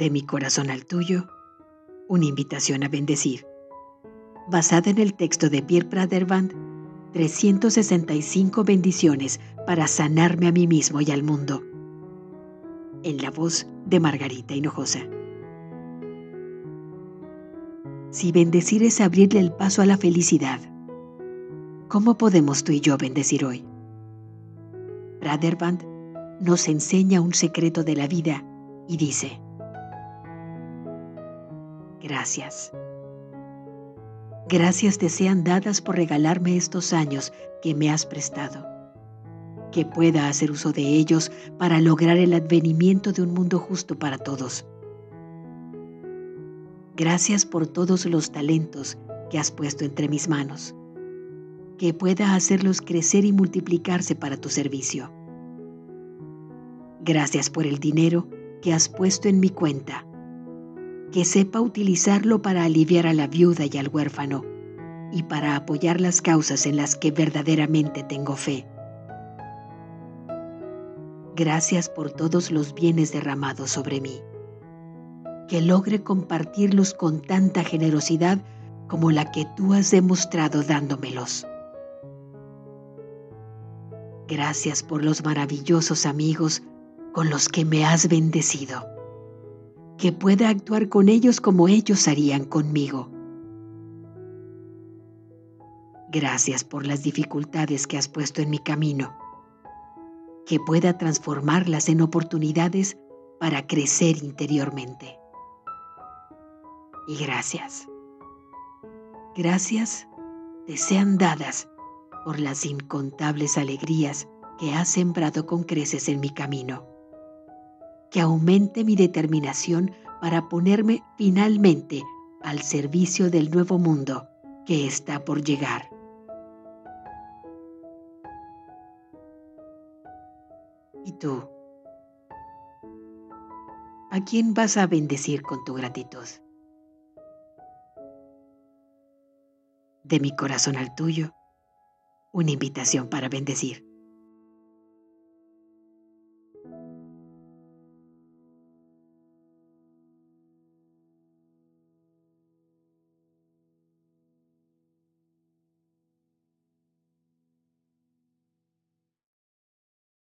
De mi corazón al tuyo, una invitación a bendecir. Basada en el texto de Pierre Praderband, 365 bendiciones para sanarme a mí mismo y al mundo. En la voz de Margarita Hinojosa. Si bendecir es abrirle el paso a la felicidad, ¿cómo podemos tú y yo bendecir hoy? Praderband nos enseña un secreto de la vida y dice, Gracias. Gracias te sean dadas por regalarme estos años que me has prestado. Que pueda hacer uso de ellos para lograr el advenimiento de un mundo justo para todos. Gracias por todos los talentos que has puesto entre mis manos. Que pueda hacerlos crecer y multiplicarse para tu servicio. Gracias por el dinero que has puesto en mi cuenta que sepa utilizarlo para aliviar a la viuda y al huérfano y para apoyar las causas en las que verdaderamente tengo fe. Gracias por todos los bienes derramados sobre mí. Que logre compartirlos con tanta generosidad como la que tú has demostrado dándomelos. Gracias por los maravillosos amigos con los que me has bendecido que pueda actuar con ellos como ellos harían conmigo. Gracias por las dificultades que has puesto en mi camino, que pueda transformarlas en oportunidades para crecer interiormente. Y gracias. Gracias te sean dadas por las incontables alegrías que has sembrado con creces en mi camino que aumente mi determinación para ponerme finalmente al servicio del nuevo mundo que está por llegar. ¿Y tú? ¿A quién vas a bendecir con tu gratitud? De mi corazón al tuyo, una invitación para bendecir.